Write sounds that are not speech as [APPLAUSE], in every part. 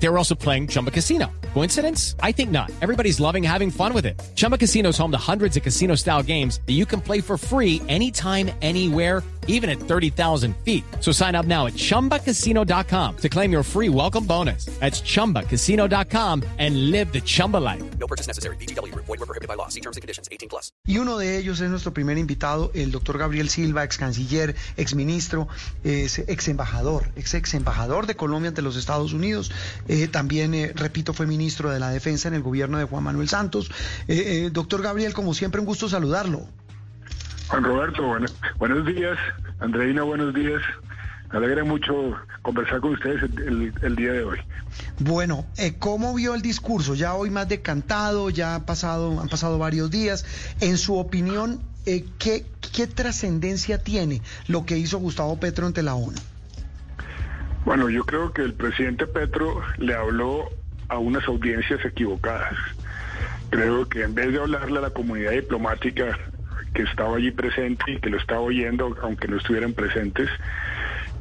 They were also playing Chumba Casino. Coincidence? I think not. Everybody's loving having fun with it. Chumba Casino is home to hundreds of casino style games that you can play for free anytime, anywhere, even at 30,000 feet. So sign up now at chumbacasino.com to claim your free welcome bonus. That's chumbacasino.com and live the Chumba life. No purchase necessary. BGW. Void were prohibited by law. See terms and conditions. 18 plus. Y uno de ellos es nuestro primer invitado, el doctor Gabriel Silva, ex canciller, ex ministro, es ex embajador, ex ex embajador de Colombia ante los Estados Unidos. Eh, también, eh, repito, fue ministro de la Defensa en el gobierno de Juan Manuel Santos. Eh, eh, doctor Gabriel, como siempre, un gusto saludarlo. Juan Roberto, bueno- buenos días. Andreina, buenos días. Me alegra mucho conversar con ustedes el, el día de hoy. Bueno, eh, ¿cómo vio el discurso? Ya hoy más decantado, ya ha pasado, han pasado varios días. En su opinión, ¿qué, qué trascendencia tiene lo que hizo Gustavo Petro ante la ONU? Bueno, yo creo que el presidente Petro le habló a unas audiencias equivocadas. Creo que en vez de hablarle a la comunidad diplomática que estaba allí presente y que lo estaba oyendo, aunque no estuvieran presentes,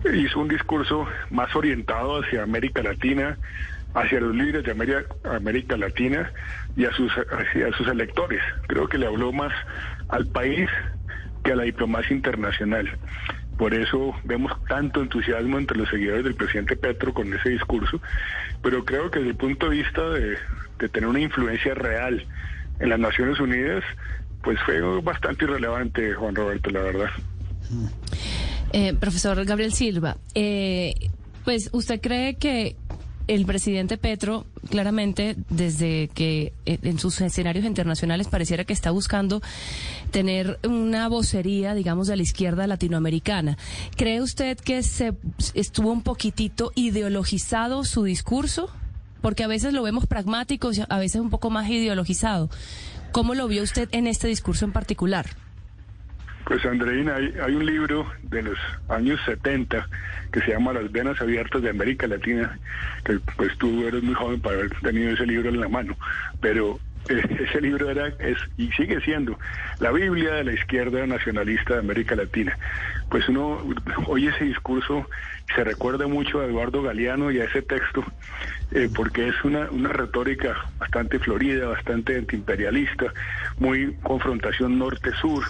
hizo un discurso más orientado hacia América Latina, hacia los líderes de América, América Latina y a sus, hacia sus electores. Creo que le habló más al país que a la diplomacia internacional. Por eso vemos tanto entusiasmo entre los seguidores del presidente Petro con ese discurso, pero creo que desde el punto de vista de, tener una influencia real en las Naciones Unidas, pues fue bastante irrelevante, Juan Roberto, la verdad. Eh, profesor Gabriel Silva, eh, pues usted cree que el presidente Petro, claramente, desde que eh, en sus escenarios internacionales pareciera que está buscando tener una vocería, digamos, de la izquierda latinoamericana. ¿Cree usted que se estuvo un poquitito ideologizado su discurso? Porque a veces lo vemos pragmático, a veces un poco más ideologizado. ¿Cómo lo vio usted en este discurso en particular? Pues Andreina, hay, un libro de los años 70 que se llama Las venas abiertas de América Latina, que pues tú eres muy joven para haber tenido ese libro en la mano, pero eh, [LAUGHS] ese libro era es y sigue siendo la Biblia de la izquierda nacionalista de América Latina. Pues uno oye ese discurso se recuerda mucho a Eduardo Galeano y a ese texto, eh, porque es una, una retórica bastante florida, bastante antiimperialista, muy confrontación norte-sur,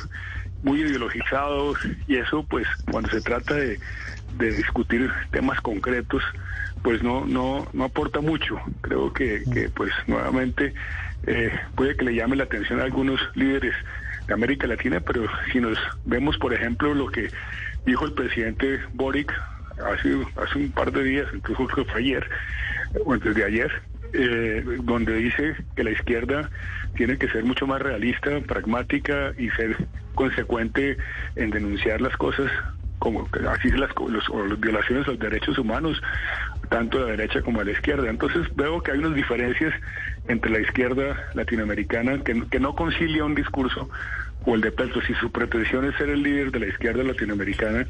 muy ideologizados y eso pues cuando se trata de, de, discutir temas concretos pues no no no aporta mucho. Creo que, que pues nuevamente eh, puede que le llame la atención a algunos líderes de América Latina pero si nos vemos por ejemplo lo que dijo el presidente Boric hace hace un par de días incluso fue ayer o antes de ayer eh, donde dice que la izquierda tiene que ser mucho más realista, pragmática y ser consecuente en denunciar las cosas como así las, los, las violaciones a los derechos humanos, tanto de la derecha como de la izquierda. Entonces veo que hay unas diferencias entre la izquierda latinoamericana que, no concilia un discurso o el de Petro. Si su pretensión es ser el líder de la izquierda latinoamericana,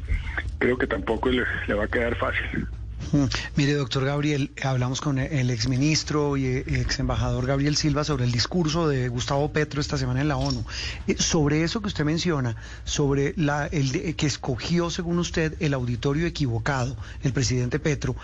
creo que tampoco le va a quedar fácil. [LAUGHS] Mire, doctor Gabriel, hablamos con el exministro y ex embajador Gabriel Silva sobre el discurso de Gustavo Petro esta semana en la ONU. Sobre eso que usted menciona, sobre la, el que escogió, según usted, el auditorio equivocado, el presidente Petro,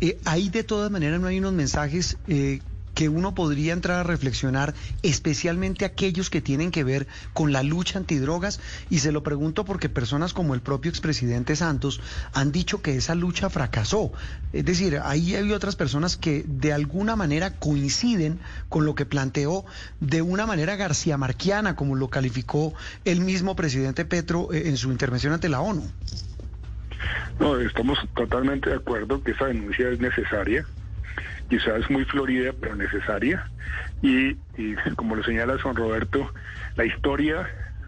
eh, ahí de todas maneras no hay unos mensajes eh, que uno podría entrar a reflexionar, especialmente aquellos que tienen que ver con la lucha antidrogas, y se lo pregunto porque personas como el propio expresidente Santos han dicho que esa lucha fracasó. Es decir, ahí hay otras personas que de alguna manera coinciden con lo que planteó de una manera garcía marquiana, como lo calificó el mismo presidente Petro en su intervención ante la ONU. No, estamos totalmente de acuerdo que esa denuncia es necesaria quizás muy florida, pero necesaria. Y, como lo señala Juan Roberto, la historia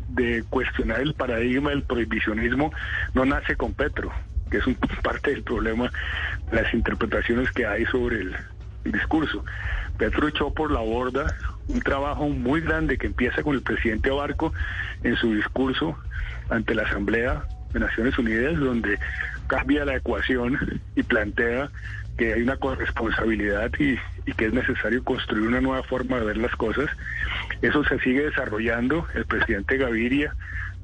de cuestionar el paradigma del prohibicionismo no nace con Petro, que es un, parte del problema, las interpretaciones que hay sobre el, el discurso. Petro echó por la borda un trabajo muy grande que empieza con el presidente Abarco en su discurso ante la Asamblea de Naciones Unidas, donde cambia la ecuación y plantea que hay una corresponsabilidad y, y que es necesario construir una nueva forma de ver las cosas. Eso se sigue desarrollando. El presidente Gaviria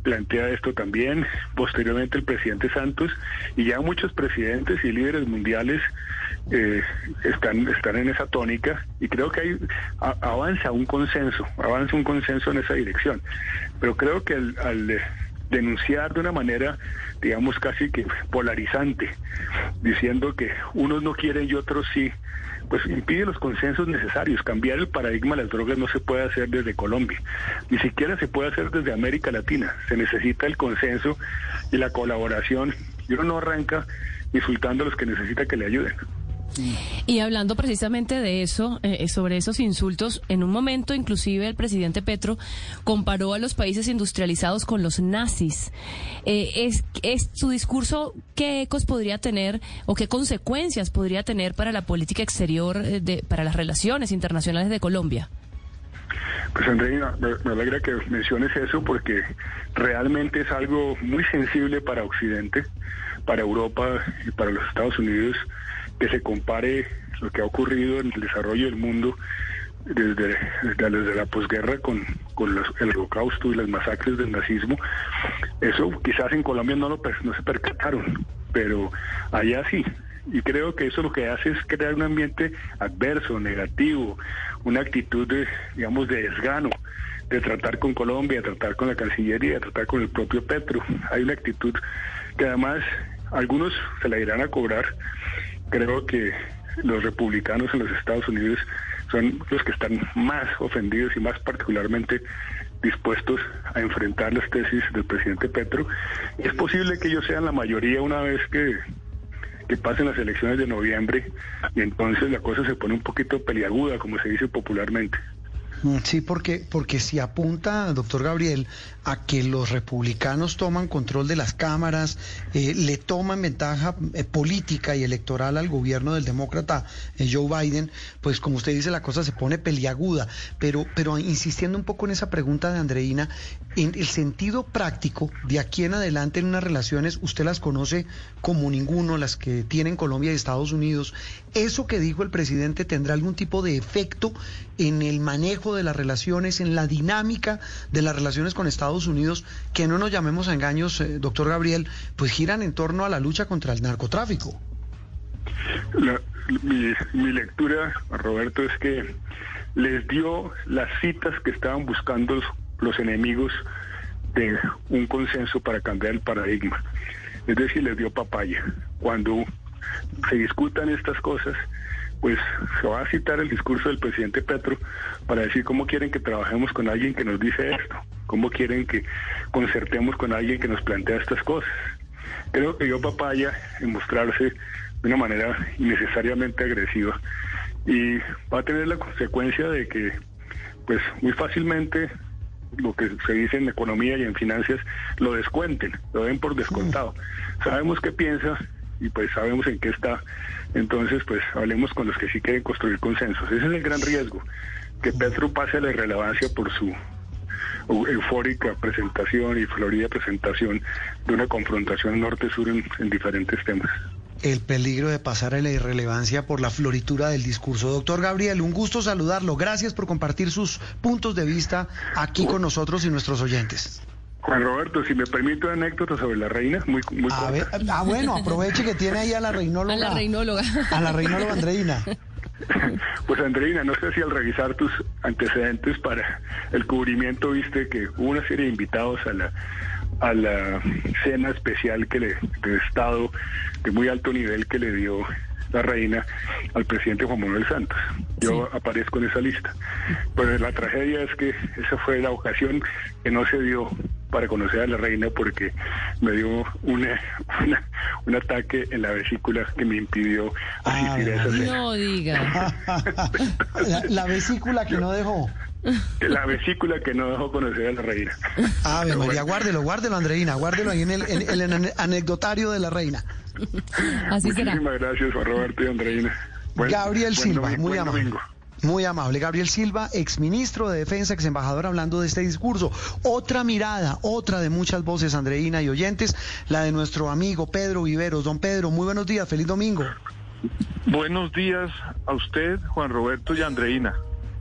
plantea esto también, posteriormente el presidente Santos y ya muchos presidentes y líderes mundiales eh, están, están en esa tónica y creo que hay, avanza un consenso, avanza un consenso en esa dirección. Pero creo que al, al, denunciar de una manera, digamos, casi que polarizante, diciendo que unos no quieren y otros sí, pues impide los consensos necesarios. Cambiar el paradigma de las drogas no se puede hacer desde Colombia, ni siquiera se puede hacer desde América Latina. Se necesita el consenso y la colaboración y uno no arranca insultando a los que necesita que le ayuden. Y hablando precisamente de eso, eh, sobre esos insultos, en un momento inclusive el presidente Petro comparó a los países industrializados con los nazis. Eh, es, su discurso, ¿qué ecos podría tener o qué consecuencias podría tener para la política exterior, eh, de, para las relaciones internacionales de Colombia? Pues Andreina, me alegra que menciones eso porque realmente es algo muy sensible para Occidente, para Europa y para los Estados Unidos que se compare lo que ha ocurrido en el desarrollo del mundo desde, desde, la posguerra con, con los- el holocausto y las masacres del nazismo. Eso quizás en Colombia no, lo, no se percataron, pero allá sí. Y creo que eso lo que hace es crear un ambiente adverso, negativo, una actitud de, digamos, de desgano, de tratar con Colombia, de tratar con la Cancillería, de tratar con el propio Petro. Hay una actitud que además algunos se la irán a cobrar. Creo que los republicanos en los Estados Unidos son los que están más ofendidos y más particularmente dispuestos a enfrentar las tesis del presidente Petro. Es posible que ellos sean la mayoría una vez que, que pasen las elecciones de noviembre y entonces la cosa se pone un poquito peliaguda, como se dice popularmente. Mm, Sí, porque, porque si apunta, doctor Gabriel, a que los republicanos toman control de las cámaras, eh, le toman ventaja eh, política y electoral al gobierno del demócrata eh, Joe Biden, pues como usted dice, la cosa se pone peliaguda. Pero, pero insistiendo un poco en esa pregunta de Andreina, en el sentido práctico, de aquí en adelante en unas relaciones, usted las conoce como ninguno, las que tienen Colombia y Estados Unidos, ¿eso que dijo el presidente tendrá algún tipo de efecto en el manejo de las relaciones, en la dinámica de las relaciones con Estados Unidos, que no nos llamemos a engaños, eh, doctor Gabriel, pues giran en torno a la lucha contra el narcotráfico? La- mi, mi lectura, Roberto, es que les dio las citas que estaban buscando los, los enemigos de un consenso para cambiar el paradigma. Es decir, les dio papaya. Cuando se discutan estas cosas, pues se va a citar el discurso del presidente Petro para decir cómo quieren que trabajemos con alguien que nos dice esto, cómo quieren que concertemos con alguien que nos plantea estas cosas. Creo que dio papaya en mostrarse de una manera innecesariamente agresiva y va a tener la consecuencia de que pues muy fácilmente lo que se dice en economía y en finanzas lo descuenten, lo den por descontado. Sabemos qué piensa y pues sabemos en qué está. Entonces, pues hablemos con los que sí quieren construir consensos. Ese es el gran riesgo, que Petro pase a la irrelevancia por su eufórica presentación y florida presentación de una confrontación norte-sur en, en diferentes temas. El peligro de pasar a la irrelevancia por la floritura del discurso. Doctor Gabriel, un gusto saludarlo. Gracias por compartir sus puntos de vista aquí con nosotros y nuestros oyentes. Juan Roberto, si me permite una anécdota sobre la reina, muy, muy A ver, ah, bueno, aproveche que tiene ahí a la reinóloga. A la reinóloga. A la reinóloga Andreina. [LAUGHS] Pues Andreina, no sé si al revisar tus antecedentes para el cubrimiento viste que hubo una serie de invitados a la a la cena especial que le de estado de muy alto nivel que le dio la reina al presidente Juan Manuel Santos. Yo aparezco en esa lista. Pues la tragedia es que esa fue la ocasión que no se dio para conocer a la reina porque me dio una, una- un ataque en la vesícula que me impidió Ah, asistir a esa cena. No diga. [LAUGHS] La, la vesícula que no dejó. [LAUGHS] La vesícula que no dejó conocer a la reina. Ave María, bueno. guárdelo, guárdelo, Andreina, guárdelo ahí en el, en- en el ane- anecdotario de la reina. Así será. Muchísimas gracias, Juan Roberto y Andreina. Buen- Gabriel buen Silva, domingo- muy buen amable. domingo. Muy amable. Gabriel Silva, exministro de Defensa, ex embajador, hablando de este discurso. Otra mirada, otra de muchas voces, Andreina y oyentes, la de nuestro amigo Pedro Viveros. Don Pedro, muy buenos días, feliz domingo. Buenos días a usted, Juan Roberto y Andreina.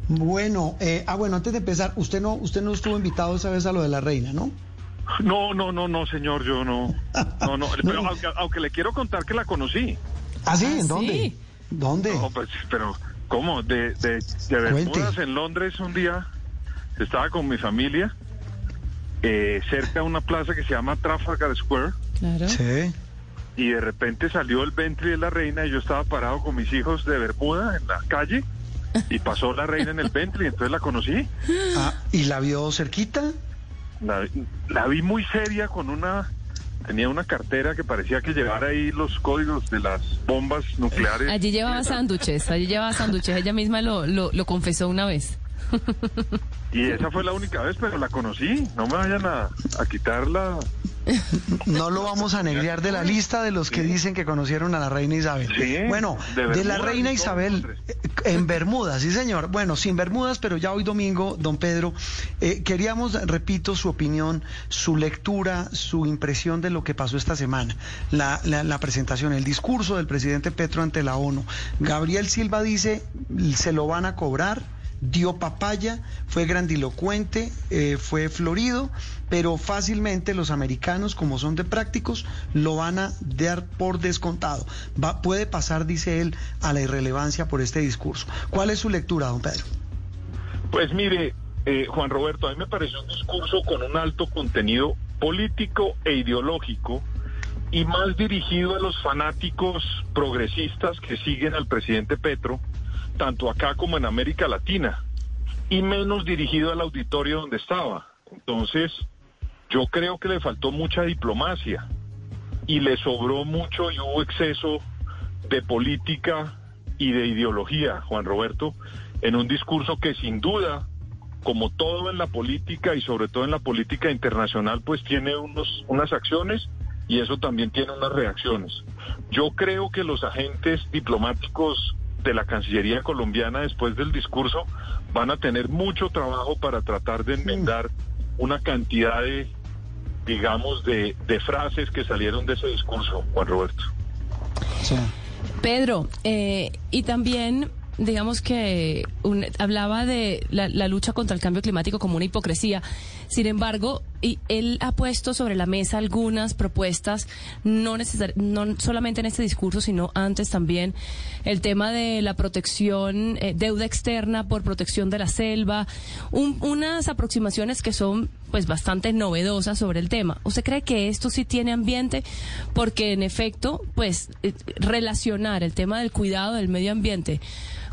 Bueno, eh, ah, bueno, antes de empezar, usted no, usted no estuvo invitado esa vez a lo de la reina, ¿no? No, no, no, no, señor, yo no. No, no, [LAUGHS] pero aunque, aunque le quiero contar que la conocí. ¿Ah, sí? Ah, ¿En dónde? sí. ¿Dónde? No, pues, pero, ¿cómo? De, de. Bermudas en Londres un día, estaba con mi familia, eh, cerca de una plaza que se llama Trafalgar Square, Claro. Sí. y de repente salió el Bentley de la reina y yo estaba parado con mis hijos de Bermuda en la calle, [LAUGHS] y pasó la reina en el Bentley, entonces la conocí. Ah, ¿Y la vio cerquita? La, la vi muy seria con una... Tenía una cartera que parecía que llevara ahí los códigos de las bombas nucleares. Allí llevaba sándwiches, allí llevaba sándwiches. Ella misma lo, lo, lo confesó una vez. [LAUGHS] Y esa fue la única vez, pero la conocí. No me vayan a, a quitar la... No lo vamos a negrear de la lista de los que dicen que conocieron a la reina Isabel. Sí, bueno, de de, la reina Isabel eh, en Bermudas, sí señor. Bueno, sin Bermudas, pero ya hoy domingo, don Pedro, eh, queríamos, repito, su opinión, su lectura, su impresión de lo que pasó esta semana. La, la- la presentación, el discurso del presidente Petro ante la ONU. Gabriel Silva dice, se lo van a cobrar dio papaya, fue grandilocuente, eh, fue florido, pero fácilmente los americanos, como son de prácticos, lo van a dar por descontado. Va, puede pasar, dice él, a la irrelevancia por este discurso. ¿Cuál es su lectura, don Pedro? Pues mire, eh, Juan Roberto, a mí me pareció un discurso con un alto contenido político e ideológico y más dirigido a los fanáticos progresistas que siguen al presidente Petro, tanto acá como en América Latina, y menos dirigido al auditorio donde estaba. Entonces, yo creo que le faltó mucha diplomacia y le sobró mucho y hubo exceso de política y de ideología, Juan Roberto, en un discurso que sin duda, como todo en la política y sobre todo en la política internacional, pues tiene unos, unas acciones y eso también tiene unas reacciones. Yo creo que los agentes diplomáticos de la Cancillería colombiana después del discurso van a tener mucho trabajo para tratar de enmendar una cantidad de, digamos, de, de frases que salieron de ese discurso, Juan Roberto. Pedro, eh, y también digamos que un- hablaba de la, la lucha contra el cambio climático como una hipocresía. Sin embargo, y él ha puesto sobre la mesa algunas propuestas, no, necesar- no solamente en este discurso, sino antes también, el tema de la protección, eh, deuda externa por protección de la selva, un- unas aproximaciones que son pues bastante novedosas sobre el tema. ¿Usted cree que esto sí tiene ambiente? Porque en efecto, pues eh, relacionar el tema del cuidado del medio ambiente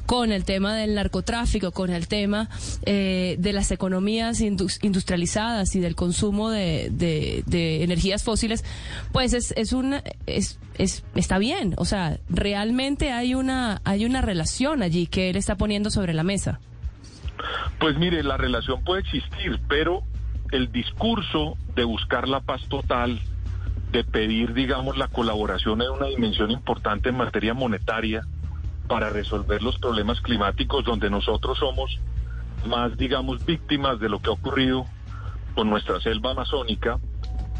con el tema del narcotráfico, con el tema eh, de las economías indus- industrializadas y del consumo de energías fósiles, pues es, es una es, es- está bien. O sea, realmente hay una hay una relación allí que él está poniendo sobre la mesa. Pues mire, la relación puede existir, pero el discurso de buscar la paz total, de pedir, digamos, la colaboración en una dimensión importante en materia monetaria para resolver los problemas climáticos donde nosotros somos más, digamos, víctimas de lo que ha ocurrido con nuestra selva amazónica,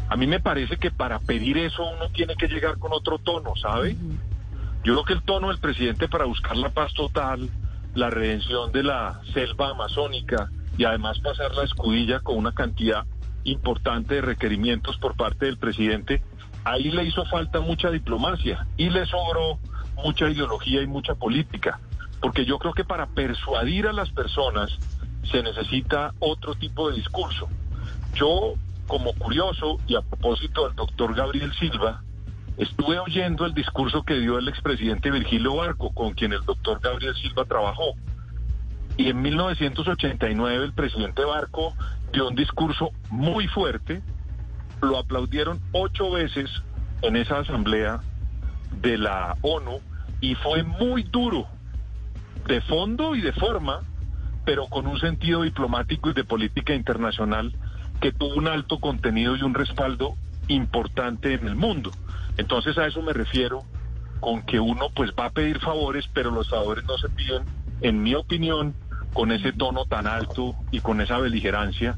a mí me parece que para pedir eso uno tiene que llegar con otro tono, ¿sabe? Yo creo que el tono del presidente para buscar la paz total, la redención de la selva amazónica y además pasar la escudilla con una cantidad importante de requerimientos por parte del presidente, ahí le hizo falta mucha diplomacia y le sobró mucha ideología y mucha política, porque yo creo que para persuadir a las personas se necesita otro tipo de discurso. Yo, como curioso y a propósito del doctor Gabriel Silva, Estuve oyendo el discurso que dio el expresidente Virgilio Barco, con quien el doctor Gabriel Silva trabajó. Y en 1989 el presidente Barco dio un discurso muy fuerte, lo aplaudieron ocho veces en esa asamblea de la ONU y fue muy duro, de fondo y de forma, pero con un sentido diplomático y de política internacional que tuvo un alto contenido y un respaldo importante en el mundo. Entonces a eso me refiero con que uno pues va a pedir favores, pero los favores no se piden, en mi opinión, con ese tono tan alto y con esa beligerancia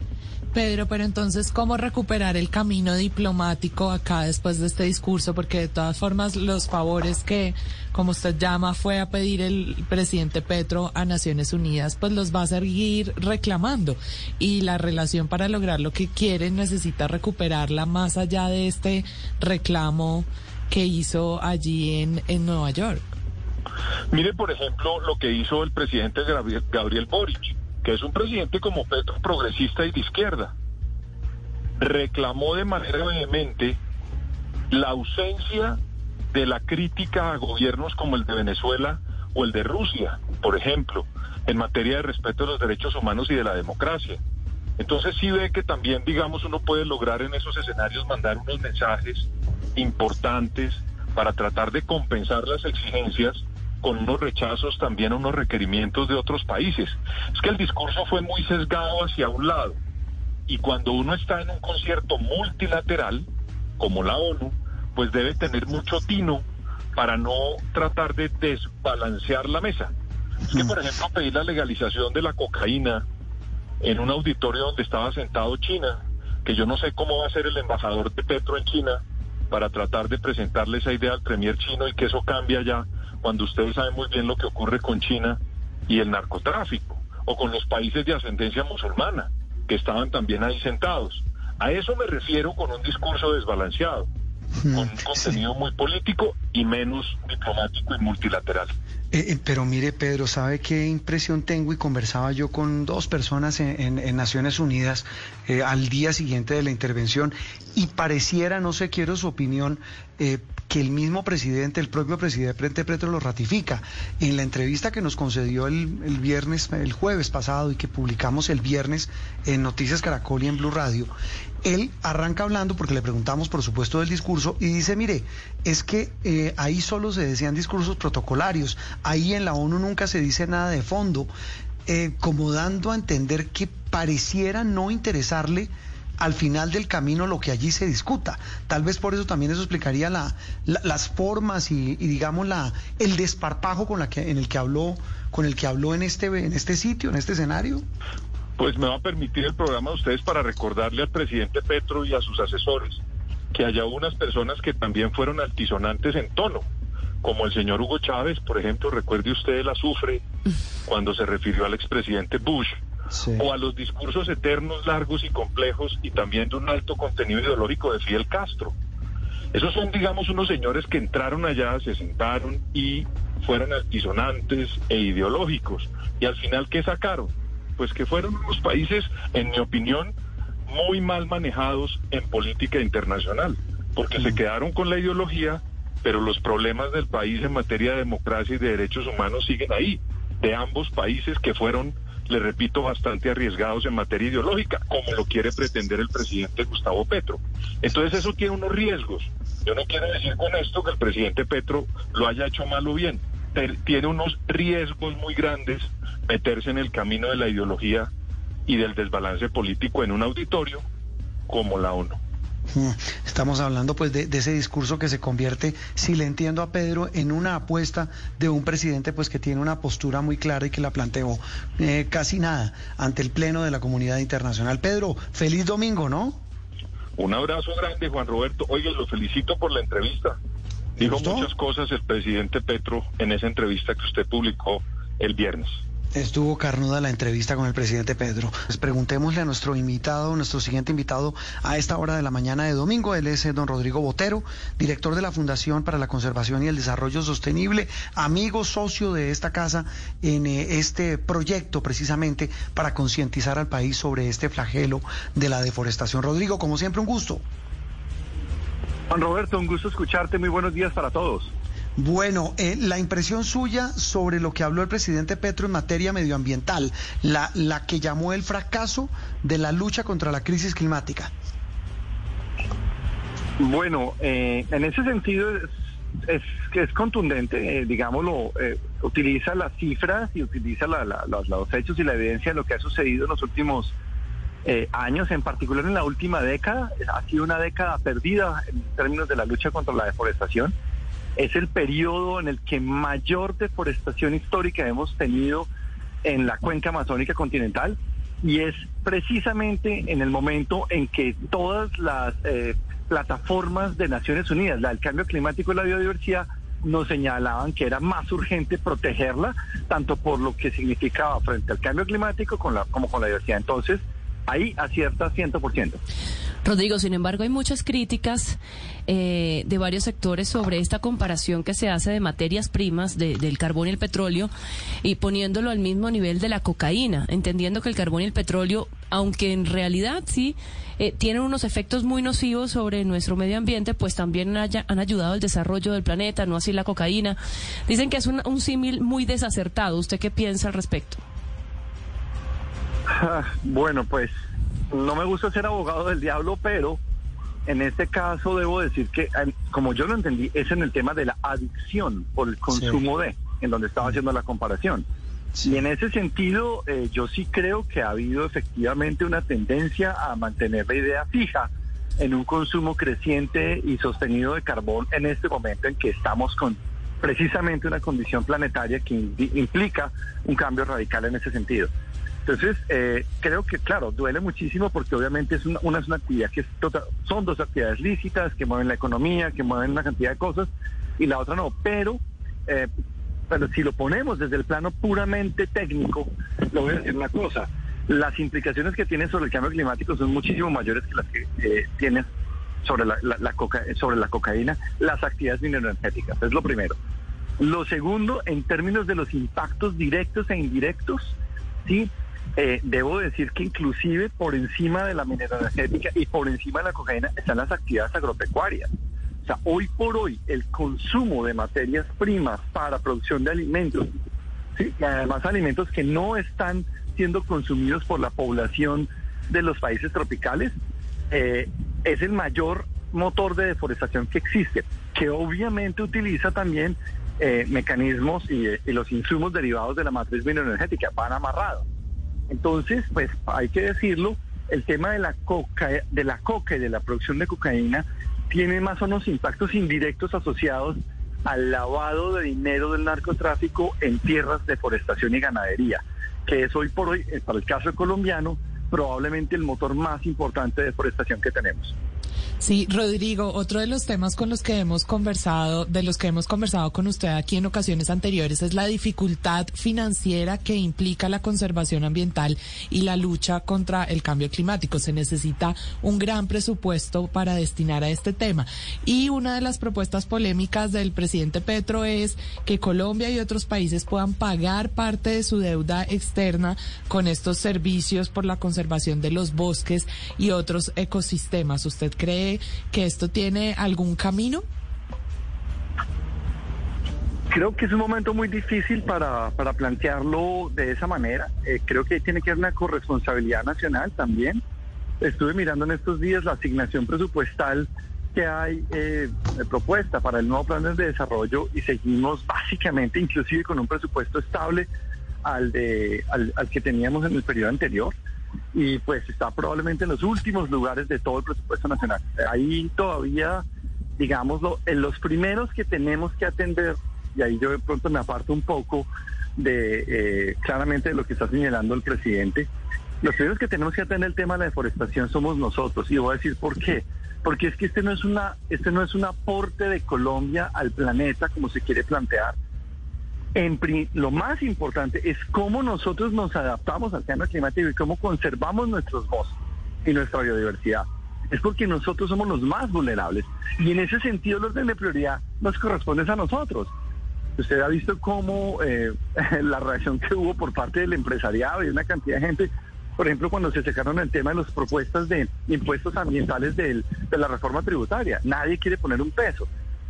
Pedro, pero entonces, ¿cómo recuperar el camino diplomático acá después de este discurso? Porque de todas formas, los favores que, como usted llama, fue a pedir el presidente Petro a Naciones Unidas, pues los va a seguir reclamando. Y la relación para lograr lo que quiere necesita recuperarla más allá de este reclamo que hizo allí en, en Nueva York. Mire, por ejemplo, lo que hizo el presidente Gabriel, Gabriel Boric, que es un presidente como Petro progresista y de izquierda. Reclamó de manera vehemente la ausencia de la crítica a gobiernos como el de Venezuela o el de Rusia, por ejemplo, en materia de respeto de los derechos humanos y de la democracia. Entonces sí ve que también, digamos, uno puede lograr en esos escenarios mandar unos mensajes importantes para tratar de compensar las exigencias con unos rechazos también a unos requerimientos de otros países. Es que el discurso fue muy sesgado hacia un lado. Y cuando uno está en un concierto multilateral, como la ONU, pues debe tener mucho tino para no tratar de desbalancear la mesa. Es que, por ejemplo, pedir la legalización de la cocaína en un auditorio donde estaba sentado China, que yo no sé cómo va a ser el embajador de Petro en China para tratar de presentarle esa idea al premier chino y que eso cambia ya cuando ustedes saben muy bien lo que ocurre con China y el narcotráfico, o con los países de ascendencia musulmana, que estaban también ahí sentados. A eso me refiero con un discurso desbalanceado, con un contenido muy político y menos diplomático y multilateral. Eh, eh, pero mire, Pedro, ¿sabe qué impresión tengo? Y conversaba yo con dos personas en, en- en Naciones Unidas eh, al día siguiente de la intervención y pareciera, no sé, quiero su opinión, eh, que el mismo presidente, el propio presidente Petro lo ratifica. En la entrevista que nos concedió el, viernes, el jueves pasado y que publicamos el viernes en Noticias Caracol y en Blue Radio, él arranca hablando porque le preguntamos, por supuesto, del discurso y dice, mire, es que eh, ahí solo se decían discursos protocolarios, ahí en la ONU nunca se dice nada de fondo, eh, como dando a entender que pareciera no interesarle al final del camino lo que allí se discuta. Tal vez por eso también eso explicaría la, la- las formas y, y, digamos la el desparpajo con la que en el que habló con el que habló en este en este sitio, en este escenario. Pues me va a permitir el programa de ustedes para recordarle al presidente Petro y a sus asesores que haya unas personas que también fueron altisonantes en tono, como el señor Hugo Chávez, por ejemplo, recuerde usted el azufre cuando se refirió al expresidente Bush, Sí. o a los discursos eternos, largos y complejos y también de un alto contenido ideológico de Fidel Castro. Esos son, digamos, unos señores que entraron allá, se sentaron y fueron altisonantes e ideológicos. Y al final, ¿qué sacaron? Pues que fueron unos países, en mi opinión, muy mal manejados en política internacional, porque se quedaron con la ideología, pero los problemas del país en materia de democracia y de derechos humanos siguen ahí, de ambos países que fueron, le repito, bastante arriesgados en materia ideológica, como lo quiere pretender el presidente Gustavo Petro. Entonces eso tiene unos riesgos. Yo no quiero decir con esto que el presidente Petro lo haya hecho mal o bien. Tiene unos riesgos muy grandes meterse en el camino de la ideología y del desbalance político en un auditorio como la ONU. Mm, Estamos hablando pues de, de ese discurso que se convierte, si le entiendo a Pedro, en una apuesta de un presidente pues que tiene una postura muy clara y que la planteó eh, casi nada ante el pleno de la comunidad internacional. Pedro, feliz domingo, ¿no? Un abrazo grande, Juan Roberto. Oye, lo felicito por la entrevista. ¿Le Dijo muchas cosas el presidente Petro en esa entrevista que usted publicó el viernes. Estuvo carnuda la entrevista con el presidente Pedro. Pues preguntémosle a nuestro invitado, nuestro siguiente invitado a esta hora de la mañana de domingo. Él es eh, don Rodrigo Botero, director de la Fundación para la Conservación y el Desarrollo Sostenible, amigo socio de esta casa en eh, este proyecto precisamente para concientizar al país sobre este flagelo de la deforestación. Rodrigo, como siempre, un gusto. Juan Roberto, un gusto escucharte. Muy buenos días para todos. Bueno, eh, la impresión suya sobre lo que habló el presidente Petro en materia medioambiental, la, la que llamó el fracaso de la lucha contra la crisis climática. Bueno, eh, en ese sentido es, es, es contundente, eh, digámoslo, eh, utiliza las cifras y utiliza la- la- los, hechos y la evidencia de lo que ha sucedido en los últimos eh, años, en particular en la última década. Ha sido una década perdida en términos de la lucha contra la deforestación. Es el periodo en el que mayor deforestación histórica hemos tenido en la cuenca amazónica continental y es precisamente en el momento en que todas las eh, plataformas de Naciones Unidas, la del cambio climático y la biodiversidad, nos señalaban que era más urgente protegerla, tanto por lo que significaba frente al cambio climático con la, como con la diversidad. Entonces, ahí acierta 100%. Rodrigo, sin embargo, hay muchas críticas eh, de varios sectores sobre esta comparación que se hace de materias primas, de- del carbón y el petróleo, y poniéndolo al mismo nivel de la cocaína, entendiendo que el carbón y el petróleo, aunque en realidad sí eh, tienen unos efectos muy nocivos sobre nuestro medio ambiente, pues también haya- han ayudado al desarrollo del planeta, no así la cocaína. Dicen que es un, un símil muy desacertado. ¿Usted qué piensa al respecto? [LAUGHS] Bueno, pues no me gusta ser abogado del diablo, pero en este caso debo decir que, como yo lo entendí, es en el tema de la adicción por el consumo de, en donde estaba haciendo la comparación. Y en ese sentido, eh, yo sí creo que ha habido efectivamente una tendencia a mantener la idea fija en un consumo creciente y sostenido de carbón en este momento en que estamos con precisamente una condición planetaria que implica un cambio radical en ese sentido. Entonces, eh, creo que, claro, duele muchísimo porque obviamente es una, una, es una actividad que es tota- son dos actividades lícitas que mueven la economía, que mueven una cantidad de cosas, y la otra no. Pero, eh, pero si lo ponemos desde el plano puramente técnico, le voy a decir una cosa. Las implicaciones que tiene sobre el cambio climático son muchísimo mayores que las que eh, tiene sobre la, la- la coca- sobre la cocaína, las actividades mineroenergéticas. Es lo primero. Lo segundo, en términos de los impactos directos e indirectos, sí, eh, debo decir que inclusive por encima de la mineroenergética y por encima de la cocaína están las actividades agropecuarias. O sea, hoy por hoy el consumo de materias primas para producción de alimentos, y además alimentos que no están siendo consumidos por la población de los países tropicales, eh, es el mayor motor de deforestación que existe, que obviamente utiliza también eh, mecanismos y, eh, y los insumos derivados de la matriz mineroenergética, van amarrados. Entonces, pues hay que decirlo, el tema de la coca, de la coca y de la producción de cocaína tiene más o menos impactos indirectos asociados al lavado de dinero del narcotráfico en tierras de forestación y ganadería, que es hoy por hoy, eh, para el caso colombiano, probablemente el motor más importante de deforestación que tenemos. Sí, Rodrigo, otro de los temas con los que hemos conversado, de los que hemos conversado con usted aquí en ocasiones anteriores, es la dificultad financiera que implica la conservación ambiental y la lucha contra el cambio climático. Se necesita un gran presupuesto para destinar a este tema. Y una de las propuestas polémicas del presidente Petro es que Colombia y otros países puedan pagar parte de su deuda externa con estos servicios por la conservación de los bosques y otros ecosistemas. ¿Usted cree que esto tiene algún camino? Creo que es un momento muy difícil para, para plantearlo de esa manera. Eh, creo que tiene que haber una corresponsabilidad nacional también. Estuve mirando en estos días la asignación presupuestal que hay eh, propuesta para el nuevo plan de desarrollo y seguimos básicamente, inclusive con un presupuesto estable al, de, al, al que teníamos en el periodo anterior y pues está probablemente en los últimos lugares de todo el presupuesto nacional. Ahí todavía, digámoslo, en los primeros que tenemos que atender, y ahí yo de pronto me aparto un poco de eh, claramente de lo que está señalando el presidente, los primeros que tenemos que atender el tema de la deforestación somos nosotros, y voy a decir por qué. Porque es que este no es una, este no es un aporte de Colombia al planeta como se quiere plantear. En lo más importante es cómo nosotros nos adaptamos al cambio climático y cómo conservamos nuestros bosques y nuestra biodiversidad. Es porque nosotros somos los más vulnerables. Y en ese sentido el orden de prioridad nos corresponde a nosotros. Usted ha visto cómo eh, [LAUGHS] la reacción que hubo por parte del empresariado y una cantidad de gente, por ejemplo, cuando se sacaron el tema de las propuestas de impuestos ambientales de la reforma tributaria. Nadie quiere poner un peso.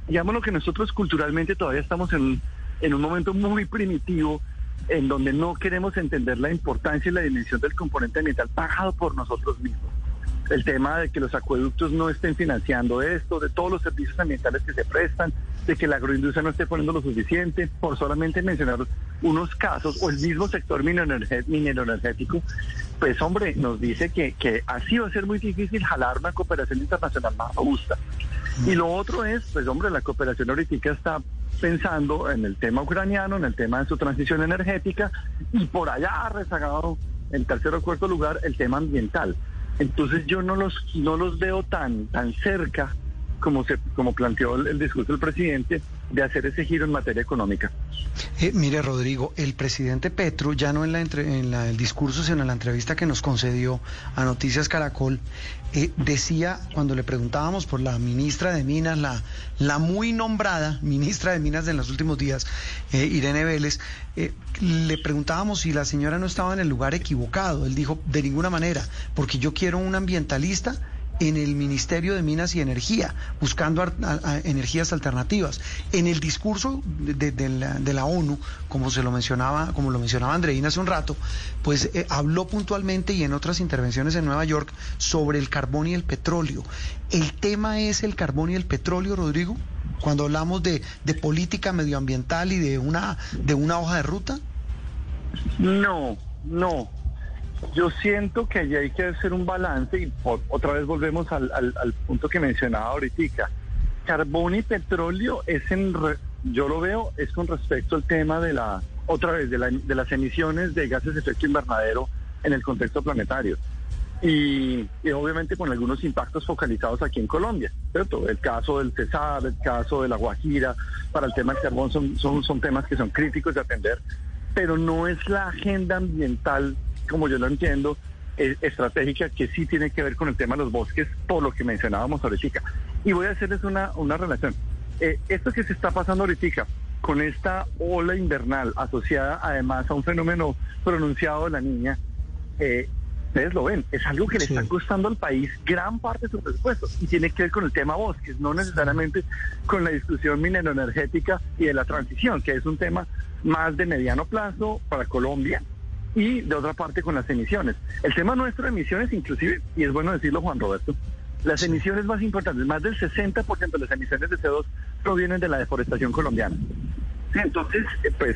digamos lo que nosotros culturalmente todavía estamos en, en un momento muy primitivo en donde no queremos entender la importancia y la dimensión del componente ambiental pagado por nosotros mismos. El tema de que los acueductos no estén financiando esto, de todos los servicios ambientales que se prestan, de que la agroindustria no esté poniendo lo suficiente, por solamente mencionar unos casos, o el mismo sector minero energético, pues hombre, nos dice que, que así va a ser muy difícil jalar una cooperación internacional más robusta. Y lo otro es, pues hombre, la cooperación ahorita está pensando en el tema ucraniano, en el tema de su transición energética, y por allá ha rezagado en tercer o cuarto lugar el tema ambiental. Entonces yo no los, no los veo tan, tan cerca como, se, como planteó el, discurso del presidente, de hacer ese giro en materia económica. Eh, mire, Rodrigo, el presidente Petro, ya no en, la en el discurso, sino en la entrevista que nos concedió a Noticias Caracol, eh, decía, cuando le preguntábamos por la ministra de Minas, la, la muy nombrada [LAUGHS] ministra de Minas de los últimos días, eh, Irene Vélez, le preguntábamos si la señora no estaba en el lugar equivocado. Él dijo, de ninguna manera, porque yo quiero un ambientalista en el Ministerio de Minas y Energía, buscando energías alternativas. En el discurso de, la, ONU, como se lo mencionaba, como lo mencionaba Andreina hace un rato, pues eh, habló puntualmente y en otras intervenciones en Nueva York sobre el carbón y el petróleo. ¿El tema es el carbón y el petróleo, Rodrigo? Cuando hablamos de, política medioambiental y de una, de una hoja de ruta. No, no. Yo siento que allí hay que hacer un balance y otra vez volvemos al, punto que mencionaba ahorita. Carbón y petróleo es en, yo lo veo, es con respecto al tema de la, otra vez, de, las emisiones de gases de efecto invernadero en el contexto planetario. Y, obviamente con algunos impactos focalizados aquí en Colombia, ¿cierto? El caso del Cesar, el caso de la Guajira, para el tema del carbón son, son, son temas que son críticos de atender, pero no es la agenda ambiental como yo lo entiendo, estratégica que sí tiene que ver con el tema de los bosques, por lo que mencionábamos ahorita. Y voy a hacerles una, una relación. Eh, esto que se está pasando ahorita, con esta ola invernal asociada además a un fenómeno pronunciado de la niña, eh, ustedes lo ven, es algo que le está costando al país gran parte de su presupuesto y tiene que ver con el tema bosques, no necesariamente con la discusión minero-energética y de la transición, que es un tema más de mediano plazo para Colombia y de otra parte con las emisiones. El tema nuestro de emisiones, inclusive, y es bueno decirlo Juan Roberto, las emisiones más importantes, más del 60% de las emisiones de CO2 provienen de la deforestación colombiana. entonces, eh, pues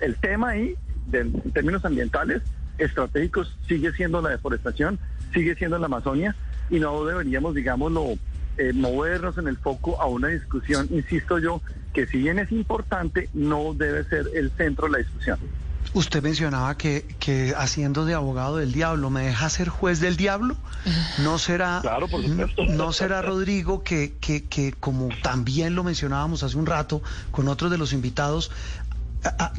el, tema ahí, en términos ambientales, estratégicos, sigue siendo la deforestación, sigue siendo la Amazonia, y no deberíamos, digámoslo, eh, movernos en el foco a una discusión, insisto yo, que si bien es importante, no debe ser el centro de la discusión. Usted mencionaba que, que haciendo de abogado del diablo, ¿me deja ser juez del diablo? ¿No será, no será Rodrigo que, que, que, como también lo mencionábamos hace un rato con otros de los invitados,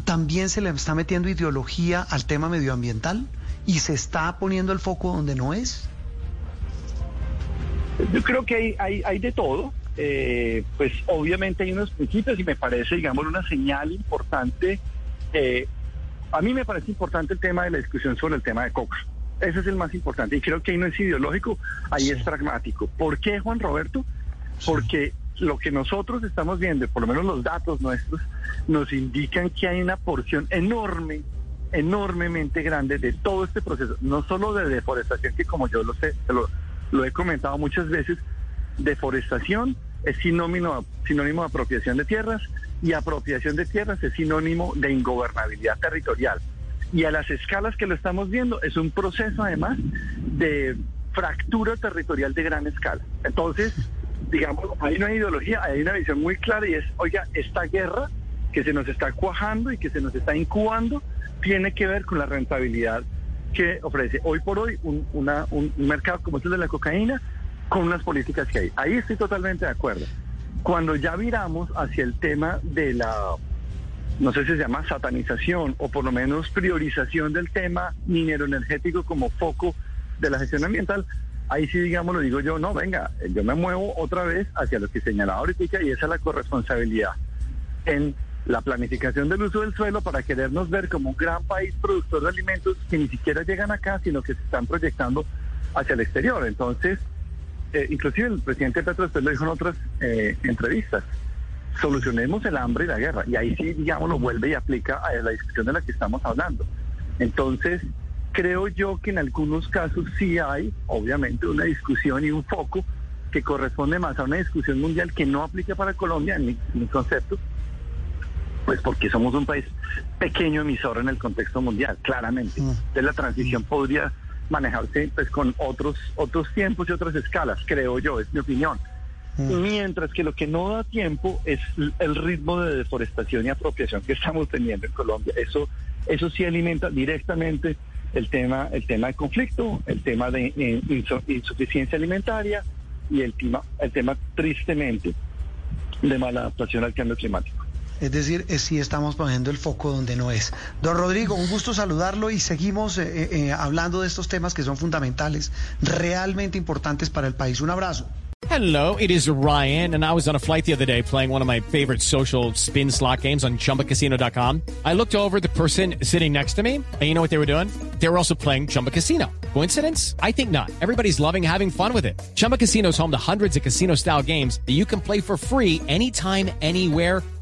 también se le está metiendo ideología al tema medioambiental y se está poniendo el foco donde no es? Yo creo que hay, hay, hay de todo. Eh, pues obviamente hay unos principios y me parece, digamos, una señal importante eh, a mí me parece importante el tema de la discusión sobre el tema de Coca. Ese es el más importante. Y creo que ahí no es ideológico, ahí es pragmático. ¿Por qué, Juan Roberto? Porque lo que nosotros estamos viendo, por lo menos los datos nuestros, nos indican que hay una porción enorme, enormemente grande de todo este proceso, no solo de deforestación, que como yo lo sé, lo, lo he comentado muchas veces, deforestación es sinónimo, sinónimo de apropiación de tierras, y apropiación de tierras es sinónimo de ingobernabilidad territorial. Y a las escalas que lo estamos viendo es un proceso además de fractura territorial de gran escala. Entonces, digamos, hay una ideología, hay una visión muy clara y es, oiga, esta guerra que se nos está cuajando y que se nos está incubando tiene que ver con la rentabilidad que ofrece hoy por hoy un, un mercado como este de la cocaína con unas políticas que hay. Ahí estoy totalmente de acuerdo. Cuando ya viramos hacia el tema de la, no sé si se llama satanización o por lo menos priorización del tema minero energético como foco de la gestión ambiental, ahí sí, digamos, lo digo yo, no, venga, yo me muevo otra vez hacia lo que señalaba ahorita y esa es la corresponsabilidad en la planificación del uso del suelo para querernos ver como un gran país productor de alimentos que ni siquiera llegan acá, sino que se están proyectando hacia el exterior. Entonces, eh, inclusive el presidente Petro después lo dijo en otras eh, entrevistas, solucionemos el hambre y la guerra. Y ahí sí, digamos, lo vuelve y aplica a la discusión de la que estamos hablando. Entonces, creo yo que en algunos casos sí hay, obviamente, una discusión y un foco que corresponde más a una discusión mundial que no aplica para Colombia, en mi, en mi concepto, pues porque somos un país pequeño emisor en el contexto mundial, claramente. Entonces la transición podría manejarse pues con otros otros tiempos y otras escalas, creo yo, es mi opinión. Mientras que lo que no da tiempo es el ritmo de deforestación y apropiación que estamos teniendo en Colombia. Eso eso sí alimenta directamente el tema el tema de conflicto, el tema de eh, insu- insuficiencia alimentaria y el tema el tema tristemente de mala adaptación al cambio climático. Es decir, eh, sí estamos poniendo el foco donde no es. Don Rodrigo, un gusto saludarlo y seguimos eh, eh, eh, hablando de estos temas que son fundamentales, realmente importantes para el país. Un abrazo. Hello, it is Ryan, and I was on a flight the other day playing one of my favorite social spin slot games on chumbacasino.com. I looked over the person sitting next to me, and you know what they were doing? They were also playing Chumba Casino. Coincidence? I think not. Everybody's loving having fun with it. Chumba Casino is home to hundreds of casino style games that you can play for free anytime, anywhere